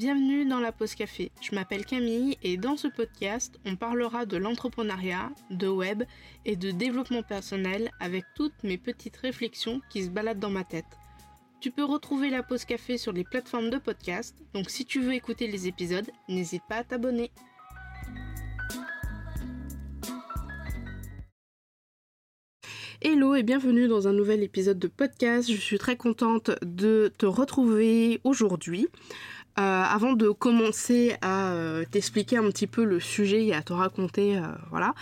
Bienvenue dans la pause café. Je m'appelle Camille et dans ce podcast, on parlera de l'entrepreneuriat, de web et de développement personnel avec toutes mes petites réflexions qui se baladent dans ma tête. Tu peux retrouver la pause café sur les plateformes de podcast, donc si tu veux écouter les épisodes, n'hésite pas à t'abonner. Hello et bienvenue dans un nouvel épisode de podcast. Je suis très contente de te retrouver aujourd'hui. Euh, avant de commencer à euh, t'expliquer un petit peu le sujet et à te raconter, euh, voilà,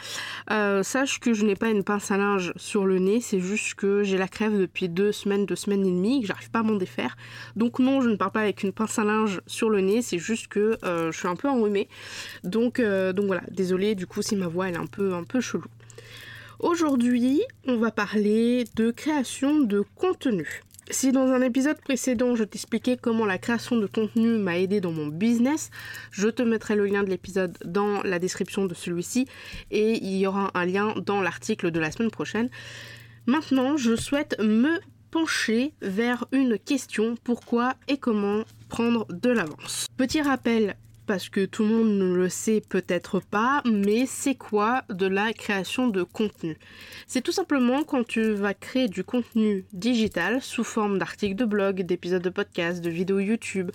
sache que je n'ai pas une pince à linge sur le nez, c'est juste que j'ai la crève depuis deux semaines, deux semaines et demie, que j'arrive pas à m'en défaire. Donc non, je ne parle pas avec une pince à linge sur le nez, c'est juste que je suis un peu enrhumée. Donc, voilà, désolée du coup si ma voix est un peu, un peu chelou. Aujourd'hui, on va parler de création de contenu. Si dans un épisode précédent je t'expliquais comment la création de contenu m'a aidé dans mon business, je te mettrai le lien de l'épisode dans la description de celui-ci et il y aura un lien dans l'article de la semaine prochaine. Maintenant, je souhaite me pencher vers une question pourquoi et comment prendre de l'avance? Petit rappel parce que tout le monde ne le sait peut-être pas, mais c'est quoi de la création de contenu? C'est tout simplement quand tu vas créer du contenu digital sous forme d'articles de blog, d'épisodes de podcast, de vidéos YouTube,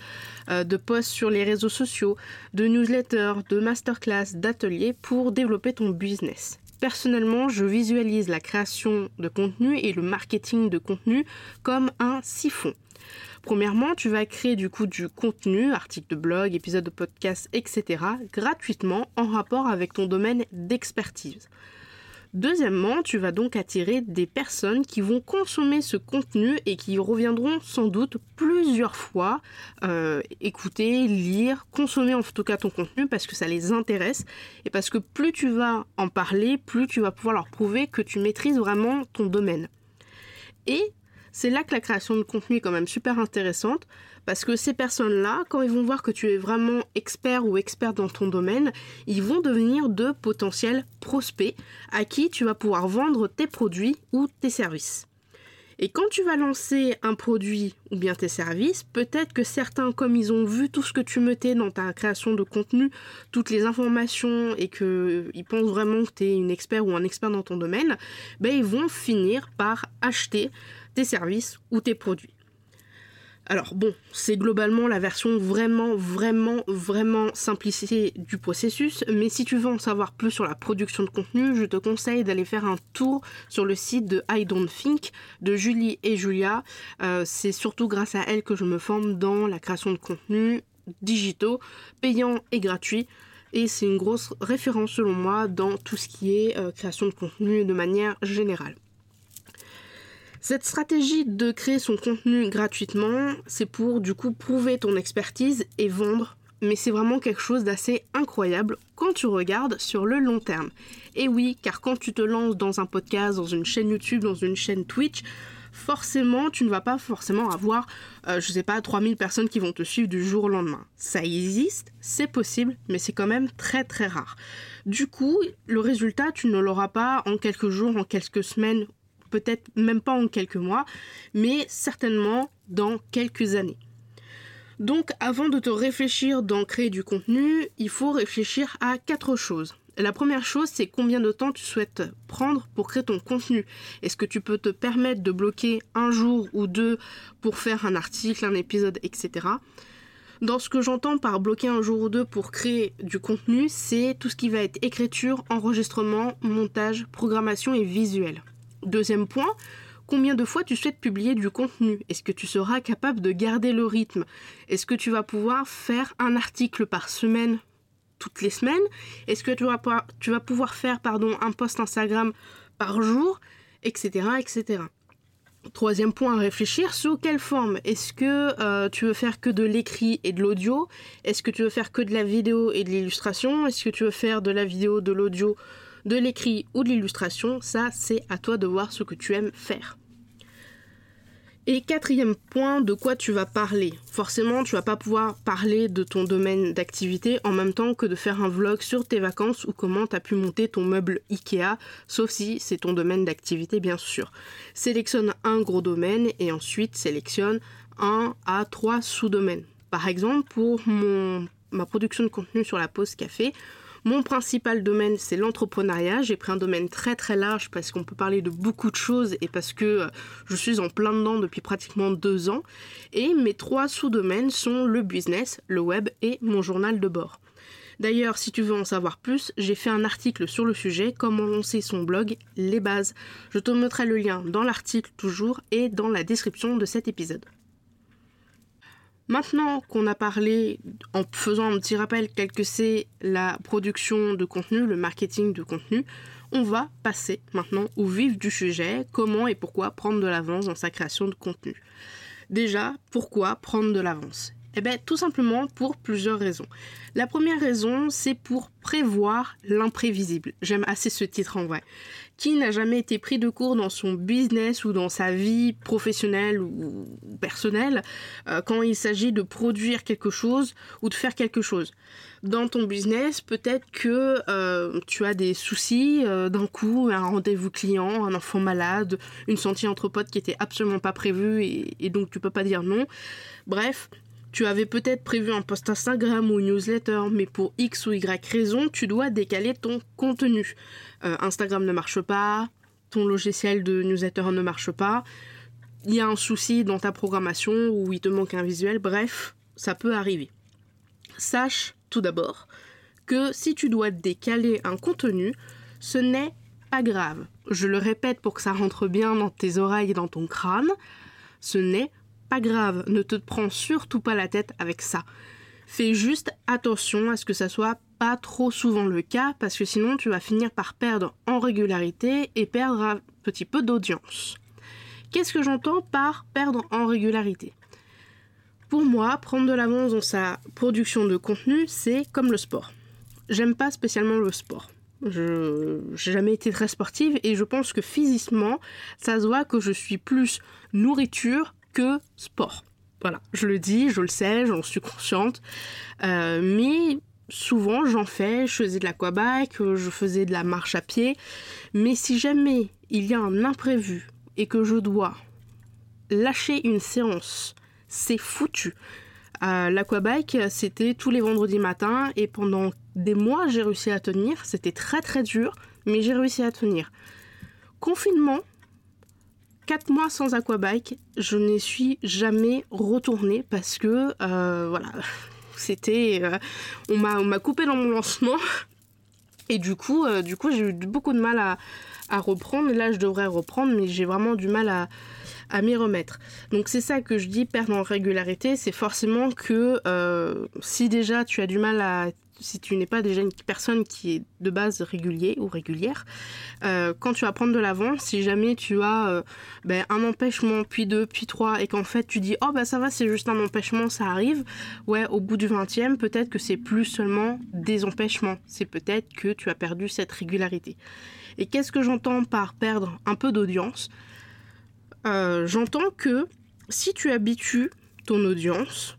euh, de posts sur les réseaux sociaux, de newsletters, de masterclass, d'ateliers pour développer ton business. Personnellement, je visualise la création de contenu et le marketing de contenu comme un siphon. Premièrement, tu vas créer du contenu, articles de blog, épisodes de podcast, etc. gratuitement en rapport avec ton domaine d'expertise. Deuxièmement, tu vas donc attirer des personnes qui vont consommer ce contenu et qui reviendront sans doute plusieurs fois euh, écouter, lire, consommer en tout cas ton contenu parce que ça les intéresse et parce que plus tu vas en parler, plus tu vas pouvoir leur prouver que tu maîtrises vraiment ton domaine. Et c'est là que la création de contenu est quand même super intéressante parce que ces personnes-là, quand ils vont voir que tu es vraiment expert ou expert dans ton domaine, ils vont devenir de potentiels prospects à qui tu vas pouvoir vendre tes produits ou tes services. Et quand tu vas lancer un produit ou bien tes services, peut-être que certains, comme ils ont vu tout ce que tu mettais dans ta création de contenu, toutes les informations et qu'ils pensent vraiment que tu es une expert ou un expert dans ton domaine, ben ils vont finir par acheter tes services ou tes produits. Alors bon, c'est globalement la version vraiment, vraiment, vraiment simplifiée du processus, mais si tu veux en savoir plus sur la production de contenu, je te conseille d'aller faire un tour sur le site de I Don't Think de Julie et Julia. Euh, c'est surtout grâce à elles que je me forme dans la création de contenu digitaux, payants et gratuits. Et c'est une grosse référence selon moi dans tout ce qui est euh, création de contenu de manière générale. Cette stratégie de créer son contenu gratuitement, c'est pour du coup prouver ton expertise et vendre, mais c'est vraiment quelque chose d'assez incroyable quand tu regardes sur le long terme. Et oui, car quand tu te lances dans un podcast, dans une chaîne YouTube, dans une chaîne Twitch, forcément, tu ne vas pas forcément avoir, euh, je sais pas, 3000 personnes qui vont te suivre du jour au lendemain. Ça existe, c'est possible, mais c'est quand même très très rare. Du coup, le résultat, tu ne l'auras pas en quelques jours, en quelques semaines peut-être même pas en quelques mois, mais certainement dans quelques années. Donc avant de te réfléchir d'en créer du contenu, il faut réfléchir à quatre choses. La première chose, c'est combien de temps tu souhaites prendre pour créer ton contenu. Est-ce que tu peux te permettre de bloquer un jour ou deux pour faire un article, un épisode, etc. Dans ce que j'entends par bloquer un jour ou deux pour créer du contenu, c'est tout ce qui va être écriture, enregistrement, montage, programmation et visuel. Deuxième point, combien de fois tu souhaites publier du contenu? Est-ce que tu seras capable de garder le rythme? Est-ce que tu vas pouvoir faire un article par semaine toutes les semaines? Est-ce que tu vas, pouvoir faire pardon, un post Instagram par jour? Etc. etc. Troisième point à réfléchir, sous quelle forme? Est-ce que euh, tu veux faire que de l'écrit et de l'audio? Est-ce que tu veux faire que de la vidéo et de l'illustration? Est-ce que tu veux faire de la vidéo, de l'audio de l'écrit ou de l'illustration, ça c'est à toi de voir ce que tu aimes faire. Et quatrième point, de quoi tu vas parler Forcément, tu vas pas pouvoir parler de ton domaine d'activité en même temps que de faire un vlog sur tes vacances ou comment tu as pu monter ton meuble Ikea, sauf si c'est ton domaine d'activité bien sûr. Sélectionne un gros domaine et ensuite sélectionne un à trois sous-domaines Par exemple, pour mon, ma production de contenu sur la pause café, mon principal domaine, c'est l'entrepreneuriat. J'ai pris un domaine très très large parce qu'on peut parler de beaucoup de choses et parce que euh, je suis en plein dedans depuis pratiquement deux ans. Et mes trois sous-domaines sont le business, le web et mon journal de bord. D'ailleurs, si tu veux en savoir plus, j'ai fait un article sur le sujet, comment lancer son blog, les bases. Je te mettrai le lien dans l'article toujours et dans la description de cet épisode. Maintenant qu'on a parlé, en faisant un petit rappel, quel que c'est la production de contenu, le marketing de contenu, on va passer maintenant au vif du sujet, comment et pourquoi prendre de l'avance dans sa création de contenu. Déjà, pourquoi prendre de l'avance? Eh bien, tout simplement pour plusieurs raisons. La première raison, c'est pour prévoir l'imprévisible. J'aime assez ce titre en vrai. Qui n'a jamais été pris de court dans son business ou dans sa vie professionnelle ou personnelle euh, quand il s'agit de produire quelque chose ou de faire quelque chose? Dans ton business, peut-être que euh, tu as des soucis euh, d'un coup, un rendez-vous client, un enfant malade, une sortie entre potes qui était absolument pas prévue et, donc tu peux pas dire non. Bref, tu avais peut-être prévu un post Instagram ou newsletter, mais pour X ou Y raison, tu dois décaler ton contenu. Euh, Instagram ne marche pas, ton logiciel de newsletter ne marche pas, il y a un souci dans ta programmation ou il te manque un visuel, bref, ça peut arriver. Sache tout d'abord que si tu dois décaler un contenu, ce n'est pas grave. Je le répète pour que ça rentre bien dans tes oreilles et dans ton crâne, ce n'est pas grave, ne te prends surtout pas la tête avec ça. Fais juste attention à ce que ça soit pas trop souvent le cas parce que sinon tu vas finir par perdre en régularité et perdre un petit peu d'audience. Qu'est-ce que j'entends par perdre en régularité? Pour moi, prendre de l'avance dans sa production de contenu, c'est comme le sport. J'aime pas spécialement le sport. Je n'ai jamais été très sportive et je pense que physiquement, ça se voit que je suis plus nourriture que sport. Voilà, je le dis, je le sais, j'en suis consciente. Euh, mais souvent, j'en fais. Je faisais de l'aquabike, je faisais de la marche à pied. Mais si jamais il y a un imprévu et que je dois lâcher une séance, c'est foutu. Euh, l'aquabike, c'était tous les vendredis matins et pendant des mois, j'ai réussi à tenir. C'était très très dur, mais j'ai réussi à tenir. Confinement, 4 mois sans aquabike, je n'y suis jamais retournée parce que, euh, voilà, c'était... Euh, on m'a coupé dans mon lancement. Et du coup, euh, du coup j'ai eu beaucoup de mal à, à reprendre. Là, je devrais reprendre, mais j'ai vraiment du mal à, à m'y remettre. Donc c'est ça que je dis perdre en régularité, c'est forcément que si déjà tu as du mal à si tu n'es pas déjà une personne qui est de base régulier ou régulière, euh, quand tu vas prendre de l'avance, si jamais tu as euh, ben, un empêchement, puis deux, puis trois, et qu'en fait tu dis oh bah ça va, c'est juste un empêchement, ça arrive, ouais, au bout du 20e, peut-être que c'est plus seulement des empêchements, c'est peut-être que tu as perdu cette régularité. Et qu'est-ce que j'entends par perdre un peu d'audience? Euh, J'entends que si tu habitues ton audience,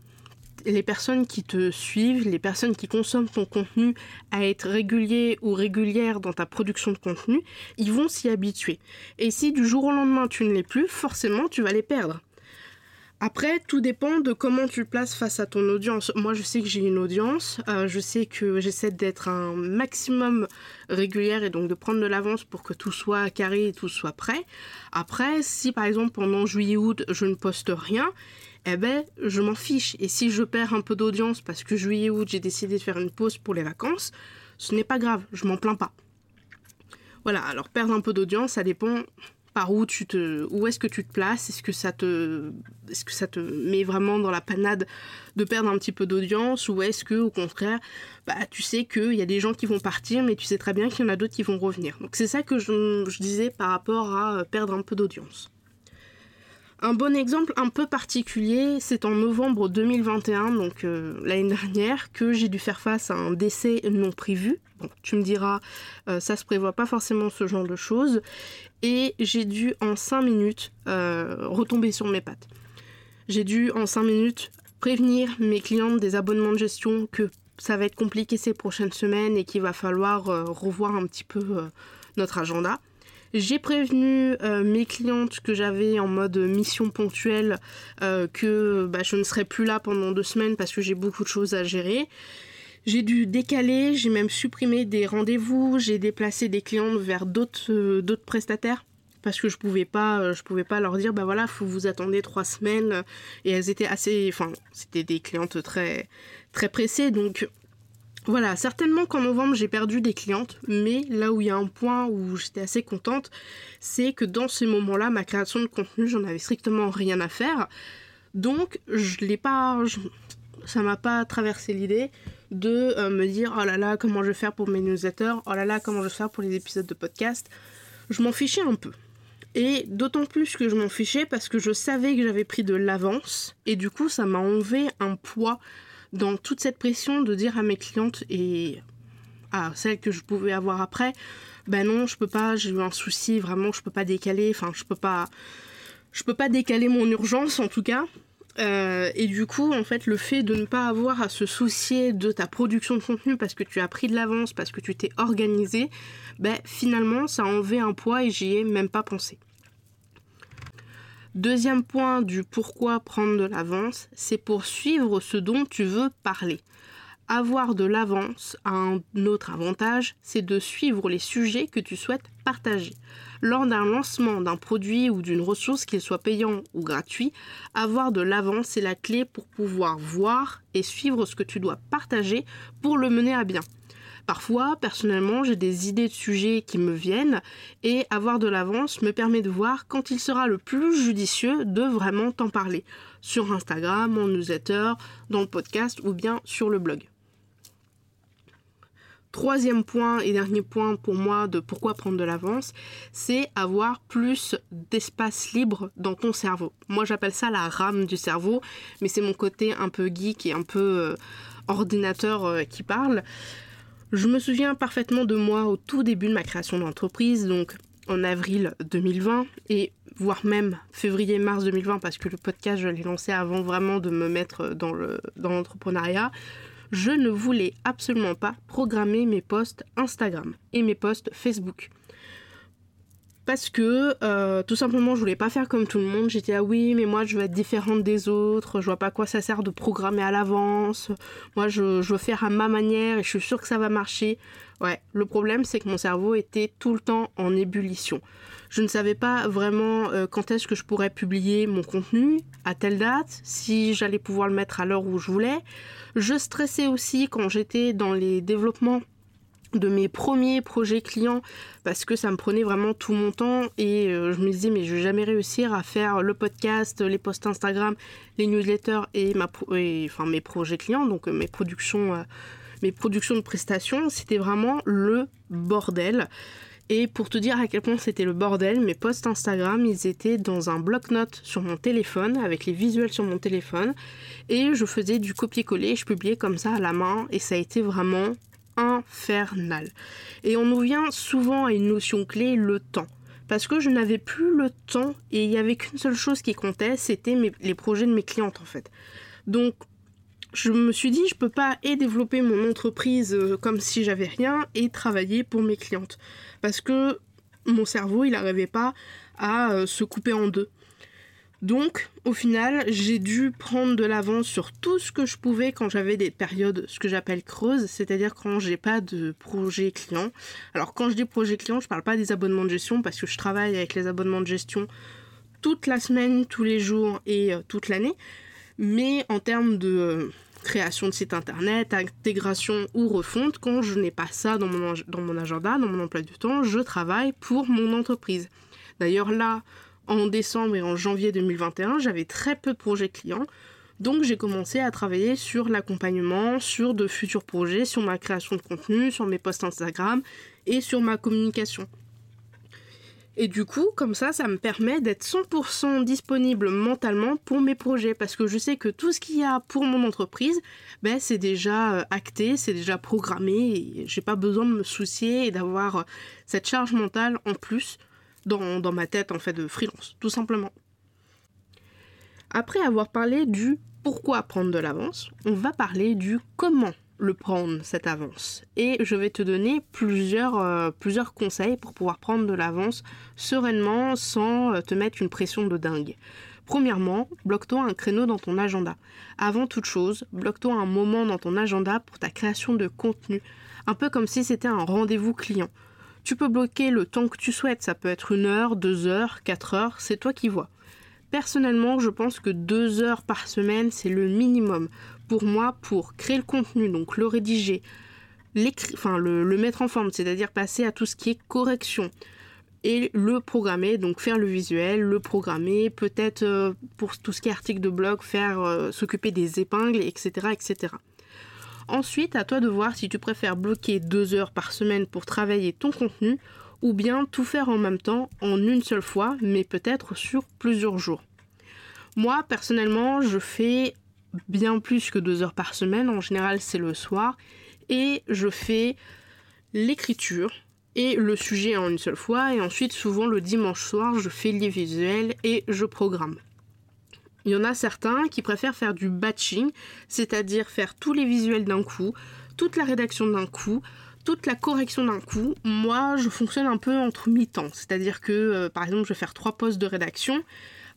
les personnes qui te suivent, les personnes qui consomment ton contenu à être réguliers ou régulières dans ta production de contenu, ils vont s'y habituer. Et si du jour au lendemain tu ne l'es plus, forcément tu vas les perdre. Après, tout dépend de comment tu le places face à ton audience. Moi, je sais que j'ai une audience, euh, je sais que j'essaie d'être un maximum régulière et donc de prendre de l'avance pour que tout soit carré et tout soit prêt. Après, si par exemple pendant juillet-août, je ne poste rien, eh ben, je m'en fiche. Et si je perds un peu d'audience parce que juillet-août, j'ai décidé de faire une pause pour les vacances, ce n'est pas grave, je m'en plains pas. Voilà, alors perdre un peu d'audience, ça dépend par où est-ce que tu te places? Est-ce que ça te est-ce que ça te met vraiment dans la panade de perdre un petit peu d'audience? Ou est-ce que au contraire bah tu sais qu'il y a des gens qui vont partir mais tu sais très bien qu'il y en a d'autres qui vont revenir? Donc c'est ça que je, je disais par rapport à perdre un peu d'audience un bon exemple un peu particulier, c'est en novembre 2021, donc euh, l'année dernière, que j'ai dû faire face à un décès non prévu. Bon, tu me diras, euh, ça se prévoit pas forcément ce genre de choses. Et j'ai dû en 5 minutes euh, retomber sur mes pattes. J'ai dû en 5 minutes prévenir mes clientes des abonnements de gestion que ça va être compliqué ces prochaines semaines et qu'il va falloir revoir un petit peu notre agenda. J'ai prévenu euh, mes clientes que j'avais en mode mission ponctuelle euh, que bah, je ne serais plus là pendant deux semaines parce que j'ai beaucoup de choses à gérer. J'ai dû décaler, j'ai même supprimé des rendez-vous, j'ai déplacé des clientes vers d'autres euh, prestataires parce que je pouvais pas je pouvais pas leur dire bah voilà faut vous attendre trois semaines et elles étaient assez enfin c'était des clientes très très pressées donc voilà, certainement qu'en novembre j'ai perdu des clientes, mais là où il y a un point où j'étais assez contente, c'est que dans ces moments-là, ma création de contenu, j'en avais strictement rien à faire. Donc, je l'ai pas. ça m'a pas traversé l'idée de euh, me dire oh là là, comment je vais faire pour mes newsletters, oh là là, comment je vais faire pour les épisodes de podcast. Je m'en fichais un peu. Et d'autant plus que je m'en fichais parce que je savais que j'avais pris de l'avance et du coup ça m'a enlevé un poids dans toute cette pression de dire à mes clientes et à celles que je pouvais avoir après, ben non, je peux pas, j'ai eu un souci, vraiment, je peux pas décaler, enfin, je peux pas, peux pas décaler mon urgence en tout cas. Euh, et du coup, en fait, le fait de ne pas avoir à se soucier de ta production de contenu parce que tu as pris de l'avance, parce que tu t'es organisé, ben finalement, ça a un poids et j'y ai même pas pensé. Deuxième point du pourquoi prendre de l'avance, c'est pour suivre ce dont tu veux parler. Avoir de l'avance a un autre avantage, c'est de suivre les sujets que tu souhaites partager. Lors d'un lancement d'un produit ou d'une ressource, qu'il soit payant ou gratuit, avoir de l'avance est la clé pour pouvoir voir et suivre ce que tu dois partager pour le mener à bien. Parfois, personnellement, j'ai des idées de sujets qui me viennent et avoir de l'avance me permet de voir quand il sera le plus judicieux de vraiment t'en parler sur Instagram, en newsletter, dans le podcast ou bien sur le blog. Troisième point et dernier point pour moi de pourquoi prendre de l'avance, c'est avoir plus d'espace libre dans ton cerveau. Moi j'appelle ça la rame du cerveau, mais c'est mon côté un peu geek et un peu euh, ordinateur euh, qui parle. Je me souviens parfaitement de moi au tout début de ma création d'entreprise, donc en avril 2020 et voire même février-mars 2020 parce que le podcast je l'ai lancé avant vraiment de me mettre dans l'entrepreneuriat. je ne voulais absolument pas programmer mes posts Instagram et mes posts Facebook parce que euh, tout simplement je voulais pas faire comme tout le monde. J'étais ah oui mais moi je veux être différente des autres, je vois pas quoi ça sert de programmer à l'avance. Moi je, veux faire à ma manière et je suis sûre que ça va marcher. Ouais, le problème c'est que mon cerveau était tout le temps en ébullition. Je ne savais pas vraiment euh, quand est-ce que je pourrais publier mon contenu, à telle date, si j'allais pouvoir le mettre à l'heure où je voulais. Je stressais aussi quand j'étais dans les développements de mes premiers projets clients parce que ça me prenait vraiment tout mon temps et euh, je me disais mais je vais jamais réussir à faire le podcast, les posts Instagram, les newsletters et enfin mes projets clients donc euh, mes productions euh, mes productions de prestations, c'était vraiment le bordel. Et pour te dire à quel point c'était le bordel, mes posts Instagram, ils étaient dans un bloc-notes sur mon téléphone, avec les visuels sur mon téléphone, et je faisais du copier-coller, je publiais comme ça à la main, et ça a été vraiment infernal. Et on nous vient souvent à une notion clé, le temps. Parce que je n'avais plus le temps et il n'y avait qu'une seule chose qui comptait, c'était les projets de mes clientes en fait. Donc je me suis dit, je peux pas et développer mon entreprise euh, comme si j'avais rien et travailler pour mes clientes. Parce que mon cerveau, il n'arrivait pas à euh, se couper en deux. Donc, au final, j'ai dû prendre de l'avance sur tout ce que je pouvais quand j'avais des périodes, ce que j'appelle creuses, c'est-à-dire quand j'ai pas de projet client. Alors, quand je dis projet client, je parle pas des abonnements de gestion parce que je travaille avec les abonnements de gestion toute la semaine, tous les jours et euh, toute l'année. Mais en termes de euh, création de site internet, intégration ou refonte, quand je n'ai pas ça dans mon, dans mon agenda, dans mon emploi du temps, je travaille pour mon entreprise. D'ailleurs, là, en décembre et en janvier 2021, j'avais très peu de projets clients. Donc j'ai commencé à travailler sur l'accompagnement, sur de futurs projets, sur ma création de contenu, sur mes posts Instagram et sur ma communication. Et du coup, comme ça, ça me permet d'être 100% disponible mentalement pour mes projets parce que je sais que tout ce qu'il y a pour mon entreprise, ben, c'est déjà euh, acté, c'est déjà programmé et j'ai pas besoin de me soucier et d'avoir euh, cette charge mentale en plus dans, ma tête en fait de freelance, tout simplement. Après avoir parlé du pourquoi prendre de l'avance, on va parler du comment le prendre, cette avance. Et je vais te donner plusieurs, euh, plusieurs conseils pour pouvoir prendre de l'avance sereinement sans euh, te mettre une pression de dingue. Premièrement, bloque-toi un créneau dans ton agenda. Avant toute chose, bloque-toi un moment dans ton agenda pour ta création de contenu, un peu comme si c'était un rendez-vous client. Tu peux bloquer le temps que tu souhaites, ça peut être une heure, deux heures, quatre heures, c'est toi qui vois. Personnellement, je pense que deux heures par semaine, c'est le minimum pour moi pour créer le contenu, donc le rédiger, enfin le, mettre en forme, c'est-à-dire passer à tout ce qui est correction, et le programmer, donc faire le visuel, le programmer, peut-être euh, pour tout ce qui est article de blog, faire euh, s'occuper des épingles, etc., etc. Ensuite, à toi de voir si tu préfères bloquer deux heures par semaine pour travailler ton contenu ou bien tout faire en même temps en une seule fois, mais peut-être sur plusieurs jours. Moi, personnellement, je fais bien plus que deux heures par semaine. En général, c'est le soir. Et je fais l'écriture, et le sujet en une seule fois. Et ensuite, souvent le dimanche soir, je fais les visuels et je programme. Il y en a certains qui préfèrent faire du batching, c'est-à-dire faire tous les visuels d'un coup, toute la rédaction d'un coup, toute la correction d'un coup. Moi, je fonctionne un peu entre mi-temps, c'est-à-dire que, euh, par exemple, je vais faire trois postes de rédaction,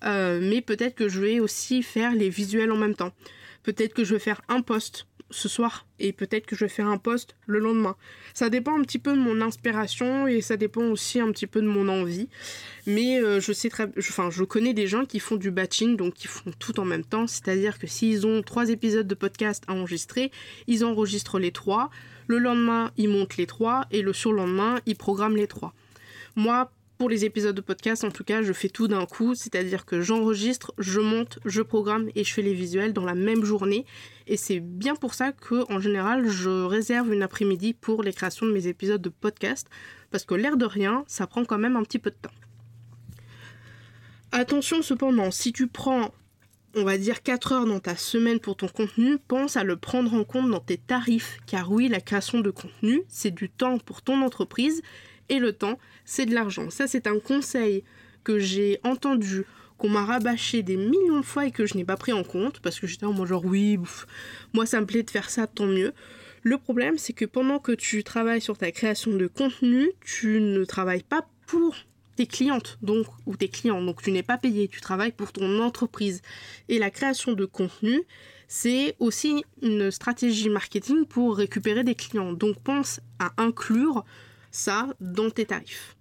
euh, mais peut-être que je vais aussi faire les visuels en même temps. Peut-être que je vais faire un poste ce soir et peut-être que je vais faire un post le lendemain. Ça dépend un petit peu de mon inspiration et ça dépend aussi un petit peu de mon envie. Mais euh, je sais très, enfin, je connais des gens qui font du batching, donc qui font tout en même temps. C'est-à-dire que s'ils ont trois épisodes de podcast à enregistrer, ils enregistrent les trois. Le lendemain, ils montent les trois et le surlendemain, ils programment les trois. Moi, pour les épisodes de podcast, en tout cas, je fais tout d'un coup, c'est-à-dire que j'enregistre, je monte, je programme et je fais les visuels dans la même journée. Et c'est bien pour ça que, en général, je réserve une après-midi pour les créations de mes épisodes de podcast, parce que l'air de rien, ça prend quand même un petit peu de temps. Attention cependant, si tu prends on va dire 4 heures dans ta semaine pour ton contenu, pense à le prendre en compte dans tes tarifs, car oui, la création de contenu, c'est du temps pour ton entreprise et le temps, c'est de l'argent. Ça, c'est un conseil que j'ai entendu, qu'on m'a rabâché des millions de fois et que je n'ai pas pris en compte parce que j'étais en mode genre oui, moi ça me plaît de faire ça, tant mieux. Le problème, c'est que pendant que tu travailles sur ta création de contenu, tu ne travailles pas pour tes clientes donc ou tes clients donc tu n'es pas payé tu travailles pour ton entreprise et la création de contenu c'est aussi une stratégie marketing pour récupérer des clients donc pense à inclure ça dans tes tarifs.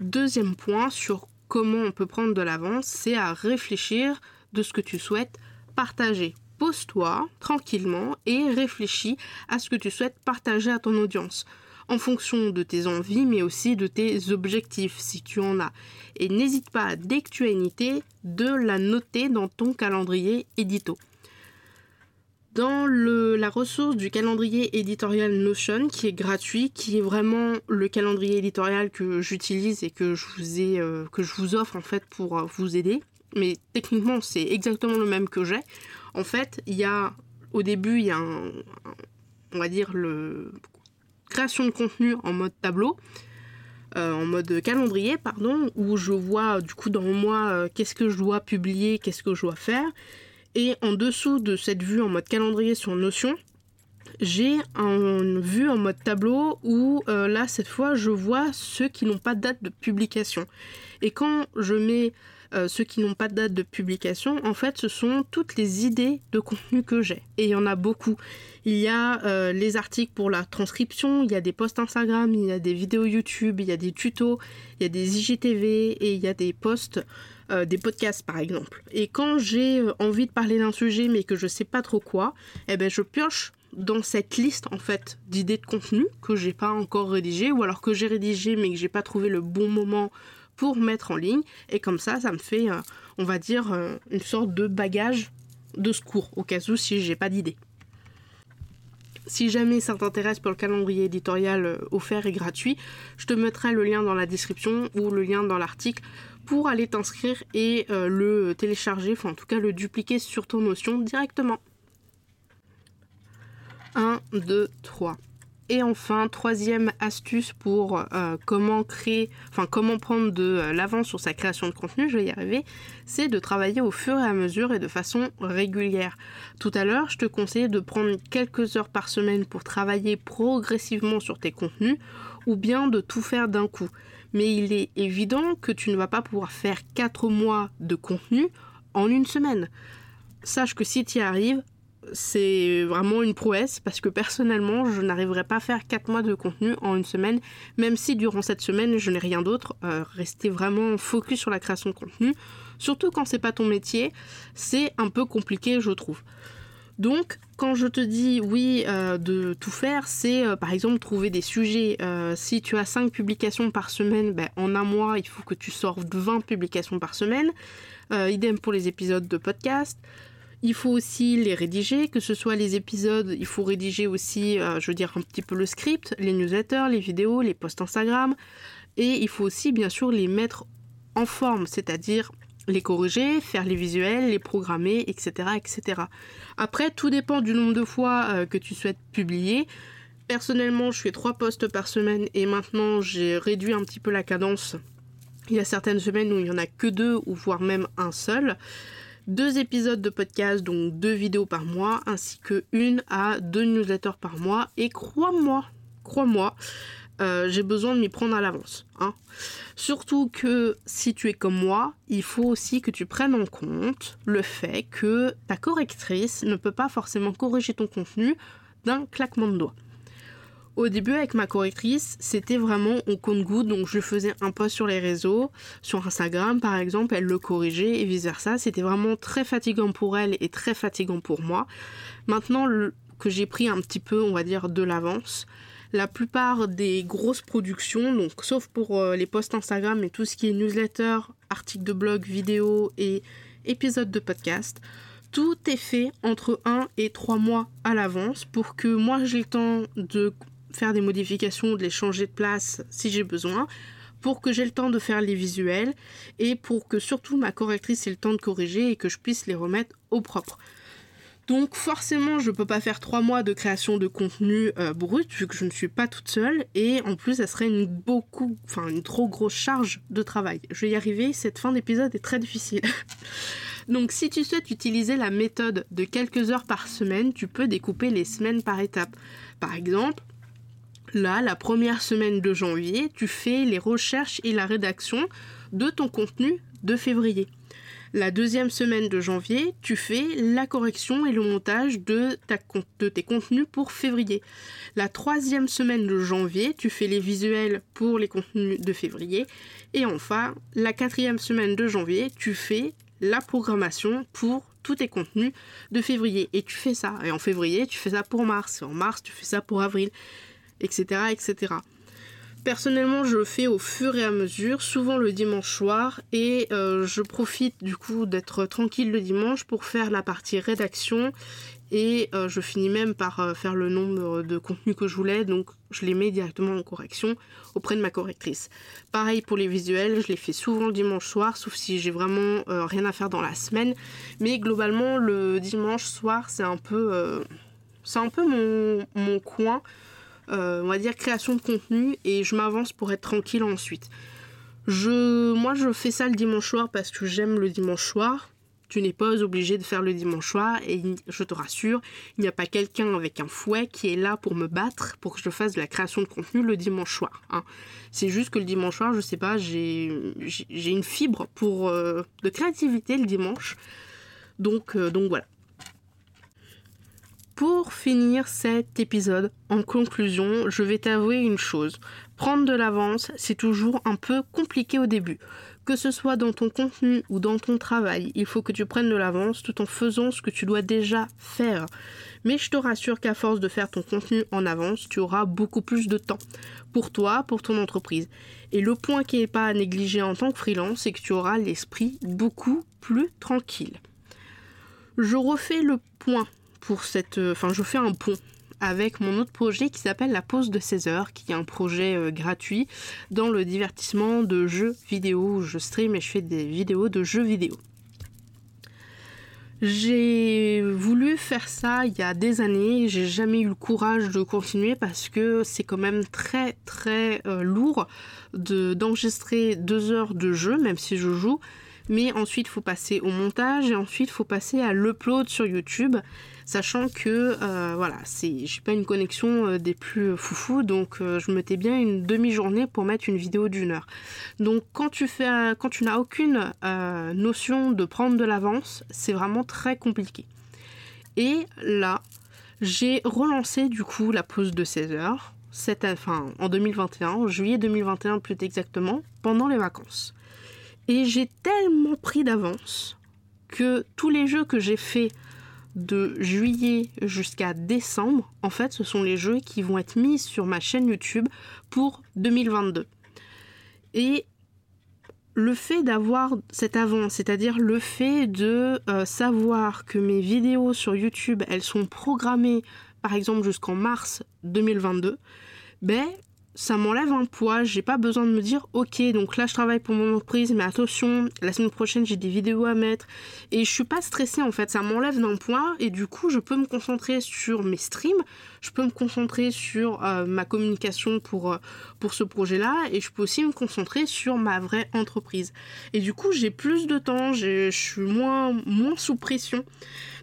Deuxième point sur comment on peut prendre de l'avance, c'est à réfléchir de ce que tu souhaites partager. Pose-toi tranquillement et réfléchis à ce que tu souhaites partager à ton audience en fonction de tes envies mais aussi de tes objectifs si tu en as. Et n'hésite pas dès que tu as une idée de la noter dans ton calendrier édito dans la ressource du calendrier éditorial Notion qui est gratuit, qui est vraiment le calendrier éditorial que j'utilise et que je vous euh, offre en fait pour euh, vous aider. Mais techniquement c'est exactement le même que j'ai. En fait, il y a au début il y a un, on va dire le création de contenu en mode tableau. Euh, en mode calendrier, pardon, où je vois du coup dans le mois qu'est-ce que je dois publier, qu'est-ce que je dois faire. Et en dessous de cette vue en mode calendrier sur Notion, j'ai une vue en mode tableau où euh, là cette fois je vois ceux qui n'ont pas de date de publication. Et quand je mets euh, ceux qui n'ont pas de date de publication, en fait ce sont toutes les idées de contenu que j'ai. Et il y en a beaucoup. Il y a euh, les articles pour la transcription, il y a des posts Instagram, il y a des vidéos YouTube, il y a des tutos, il y a des IGTV et il y a des posts euh, des podcasts par exemple. Et quand j'ai envie de parler d'un sujet mais que je sais pas trop quoi, eh ben je pioche dans cette liste en fait d'idées de contenu que j'ai pas encore rédigé ou alors que j'ai rédigé mais que j'ai pas trouvé le bon moment pour mettre en ligne et comme ça ça me fait euh, on va dire une sorte de bagage de secours au cas où si j'ai pas d'idée. Si jamais ça t'intéresse pour le calendrier éditorial offert et gratuit, je te mettrai le lien dans la description ou le lien dans l'article pour aller t'inscrire et euh, le télécharger, enfin en tout cas le dupliquer sur ton Notion directement. 1, 2, 3. Et enfin, troisième astuce pour euh, comment créer, enfin comment prendre de euh, l'avance sur sa création de contenu, je vais y arriver, c'est de travailler au fur et à mesure et de façon régulière. Tout à l'heure, je te conseillais de prendre quelques heures par semaine pour travailler progressivement sur tes contenus ou bien de tout faire d'un coup. Mais il est évident que tu ne vas pas pouvoir faire 4 mois de contenu en une semaine. Sache que si tu y arrives, c'est vraiment une prouesse parce que personnellement, je n'arriverai pas à faire 4 mois de contenu en une semaine, même si durant cette semaine, je n'ai rien d'autre. Euh, rester vraiment focus sur la création de contenu, surtout quand c'est pas ton métier, c'est un peu compliqué, je trouve. Donc, quand je te dis oui euh, de tout faire, c'est euh, par exemple trouver des sujets. si tu as 5 publications par semaine, ben, en un mois, il faut que tu sortes 20 publications par semaine. idem pour les épisodes de podcast. Il faut aussi les rédiger, que ce soit les épisodes, il faut rédiger aussi, euh, je veux dire, un petit peu le script, les newsletters, les vidéos, les posts Instagram. Et il faut aussi, bien sûr, les mettre en forme, c'est-à-dire les corriger, faire les visuels, les programmer, etc. etc. Après, tout dépend du nombre de fois euh, que tu souhaites publier. Personnellement, je fais trois posts par semaine et maintenant j'ai réduit un petit peu la cadence. Il y a certaines semaines où il n'y en a que deux ou voire même un seul deux épisodes de podcast, donc deux vidéos par mois, ainsi que une à deux newsletters par mois. Et crois-moi, crois-moi, euh, j'ai besoin de m'y prendre à l'avance. Hein. Surtout que si tu es comme moi, il faut aussi que tu prennes en compte le fait que ta correctrice ne peut pas forcément corriger ton contenu d'un claquement de doigts. Au début, avec ma correctrice, c'était vraiment au compte-goutte. Donc, je faisais un post sur les réseaux, sur Instagram par exemple, elle le corrigeait et vice-versa. C'était vraiment très fatigant pour elle et très fatigant pour moi. Maintenant que j'ai pris un petit peu, on va dire, de l'avance, la plupart des grosses productions, donc sauf pour euh, les posts Instagram et tout ce qui est newsletter, articles de blog, vidéos et épisodes de podcast, tout est fait entre 1 et 3 mois à l'avance pour que moi j'ai le temps de faire des modifications, de les changer de place si j'ai besoin, pour que j'ai le temps de faire les visuels et pour que surtout ma correctrice ait le temps de corriger et que je puisse les remettre au propre. Donc forcément, je ne peux pas faire trois mois de création de contenu euh, brut vu que je ne suis pas toute seule et en plus, ça serait une beaucoup, enfin une trop grosse charge de travail. Je vais y arriver. Cette fin d'épisode est très difficile. Donc si tu souhaites utiliser la méthode de quelques heures par semaine, tu peux découper les semaines par étapes. Par exemple, Là, la première semaine de janvier, tu fais les recherches et la rédaction de ton contenu de février. La deuxième semaine de janvier, tu fais la correction et le montage de, tes contenus pour février. La troisième semaine de janvier, tu fais les visuels pour les contenus de février. Et enfin, la quatrième semaine de janvier, tu fais la programmation pour tous tes contenus de février. Et tu fais ça. Et en février, tu fais ça pour mars. Et en mars, tu fais ça pour avril etc., etc. Personnellement, je le fais au fur et à mesure, souvent le dimanche soir, et euh, je profite du coup d'être tranquille le dimanche pour faire la partie rédaction, et euh, je finis même par euh, faire le nombre de contenus que je voulais, donc je les mets directement en correction auprès de ma correctrice. Pareil pour les visuels, je les fais souvent le dimanche soir, sauf si j'ai vraiment rien à faire dans la semaine, mais globalement le dimanche soir c'est un peu, c'est un peu mon, coin on va dire création de contenu et je m'avance pour être tranquille ensuite. Je, moi, je fais ça le dimanche soir parce que j'aime le dimanche soir. Tu n'es pas obligé de faire le dimanche soir et je te rassure, il n'y a pas quelqu'un avec un fouet qui est là pour me battre pour que je fasse de la création de contenu le dimanche soir. Hein. C'est juste que le dimanche soir, je sais pas, j'ai une fibre pour euh, de créativité le dimanche. Donc, euh, donc voilà. Pour finir cet épisode, en conclusion, je vais t'avouer une chose. Prendre de l'avance, c'est toujours un peu compliqué au début. Que ce soit dans ton contenu ou dans ton travail, il faut que tu prennes de l'avance tout en faisant ce que tu dois déjà faire. Mais je te rassure qu'à force de faire ton contenu en avance, tu auras beaucoup plus de temps pour toi, pour ton entreprise. Et le point qui n'est pas à négliger en tant que freelance, c'est que tu auras l'esprit beaucoup plus tranquille. Je refais le point pour cette. Euh, enfin, je fais un pont avec mon autre projet qui s'appelle La Pause de 16 heures, qui est un projet euh, gratuit dans le divertissement de jeux vidéo. Je stream et je fais des vidéos de jeux vidéo. J'ai voulu faire ça il y a des années, j'ai jamais eu le courage de continuer parce que c'est quand même très très euh, lourd d'enregistrer deux heures de jeu, même si je joue. Mais ensuite, il faut passer au montage et ensuite, il faut passer à l'upload sur YouTube sachant que euh, voilà, c'est, j'ai pas une connexion euh, des plus foufous, donc euh, je mettais bien une demi-journée pour mettre une vidéo d'une heure. Donc quand tu fais, quand tu n'as aucune notion de prendre de l'avance, c'est vraiment très compliqué. Et là, j'ai relancé du coup la pause de 16 heures, enfin, en 2021, en juillet 2021 plus exactement, pendant les vacances. Et j'ai tellement pris d'avance que tous les jeux que j'ai faits de juillet jusqu'à décembre, en fait, ce sont les jeux qui vont être mis sur ma chaîne YouTube pour 2022. Et le fait d'avoir cette avance, c'est-à-dire le fait de euh, savoir que mes vidéos sur YouTube, elles sont programmées par exemple jusqu'en mars 2022, ben ça m'enlève un poids, j'ai pas besoin de me dire ok donc là je travaille pour mon entreprise mais attention la semaine prochaine j'ai des vidéos à mettre. Et je suis pas stressée en fait, ça m'enlève d'un poids et du coup je peux me concentrer sur mes streams, je peux me concentrer sur euh, ma communication pour, euh, pour ce projet là et je peux aussi me concentrer sur ma vraie entreprise. Et du coup j'ai plus de temps, je suis moins, moins sous pression.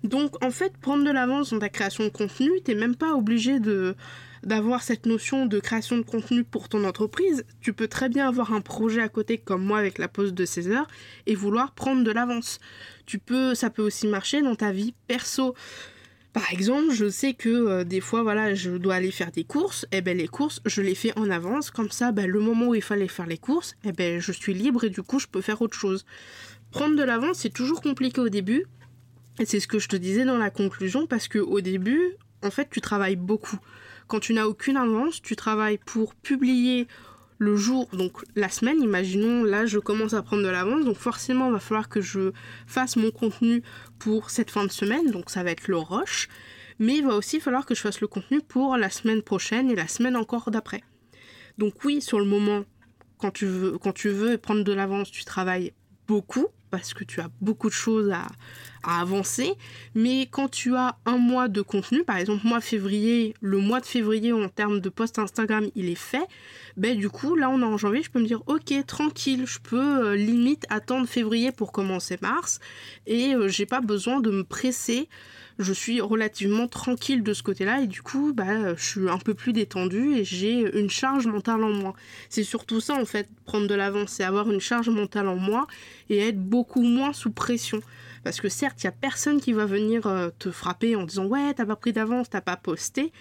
Donc en fait prendre de l'avance dans ta création de contenu t'es même pas obligé de d'avoir cette notion de création de contenu pour ton entreprise, tu peux très bien avoir un projet à côté comme moi avec la pause de 16 heures et vouloir prendre de l'avance. Tu peux, ça peut aussi marcher dans ta vie perso. Par exemple, je sais que euh, des fois, voilà, je dois aller faire des courses. Et eh ben les courses, je les fais en avance. Comme ça, ben, le moment où il fallait faire les courses, eh ben je suis libre et du coup, je peux faire autre chose. Prendre de l'avance, c'est toujours compliqué au début. Et c'est ce que je te disais dans la conclusion, parce que au début, en fait, tu travailles beaucoup. Quand tu n'as aucune avance, tu travailles pour publier le jour, donc la semaine, imaginons, là je commence à prendre de l'avance, donc forcément il va falloir que je fasse mon contenu pour cette fin de semaine, donc ça va être le rush, mais il va aussi falloir que je fasse le contenu pour la semaine prochaine et la semaine encore d'après. Donc oui, sur le moment, quand tu veux, quand tu veux prendre de l'avance, tu travailles beaucoup, parce que tu as beaucoup de choses à, avancer. Mais quand tu as un mois de contenu, par exemple moi février, le mois de février en termes de post Instagram, il est fait. Ben du coup là on est en janvier, je peux me dire ok tranquille, je peux euh, limite attendre février pour commencer mars et euh, j'ai pas besoin de me presser je suis relativement tranquille de ce côté-là et du coup, bah, je suis un peu plus détendue et j'ai une charge mentale en moi. C'est surtout ça en fait, prendre de l'avance, c'est avoir une charge mentale en moi et être beaucoup moins sous pression. Parce que certes, il n'y a personne qui va venir euh, te frapper en disant ouais, t'as pas pris d'avance, t'as pas posté.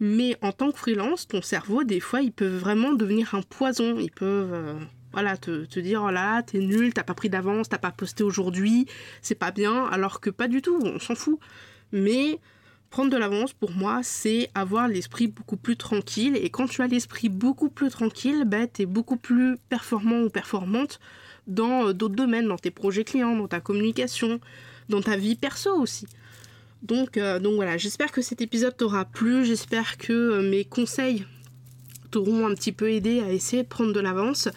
Mais en tant que freelance, ton cerveau, des fois, il peut vraiment devenir un poison. Ils peuvent euh, voilà, te, te, dire oh là, t'es nul, t'as pas pris d'avance, t'as pas posté aujourd'hui, c'est pas bien. Alors que pas du tout, on s'en fout. Mais prendre de l'avance, pour moi, c'est avoir l'esprit beaucoup plus tranquille. Et quand tu as l'esprit beaucoup plus tranquille, ben, tu es beaucoup plus performant ou performante dans euh, d'autres domaines, dans tes projets clients, dans ta communication, dans ta vie perso aussi. Donc, euh, donc voilà, j'espère que cet épisode t'aura plu, j'espère que euh, mes conseils t'auront un petit peu aidé à essayer de prendre de l'avance.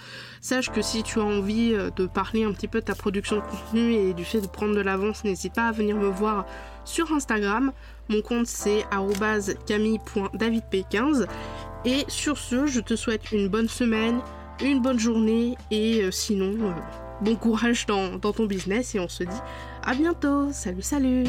Sache que si tu as envie de parler un petit peu de ta production de contenu et du fait de prendre de l'avance, n'hésite pas à venir me voir sur Instagram. Mon compte c'est camille.davidp15. Et sur ce, je te souhaite une bonne semaine, une bonne journée et euh, sinon, euh, bon courage dans, ton business et on se dit à bientôt. Salut, salut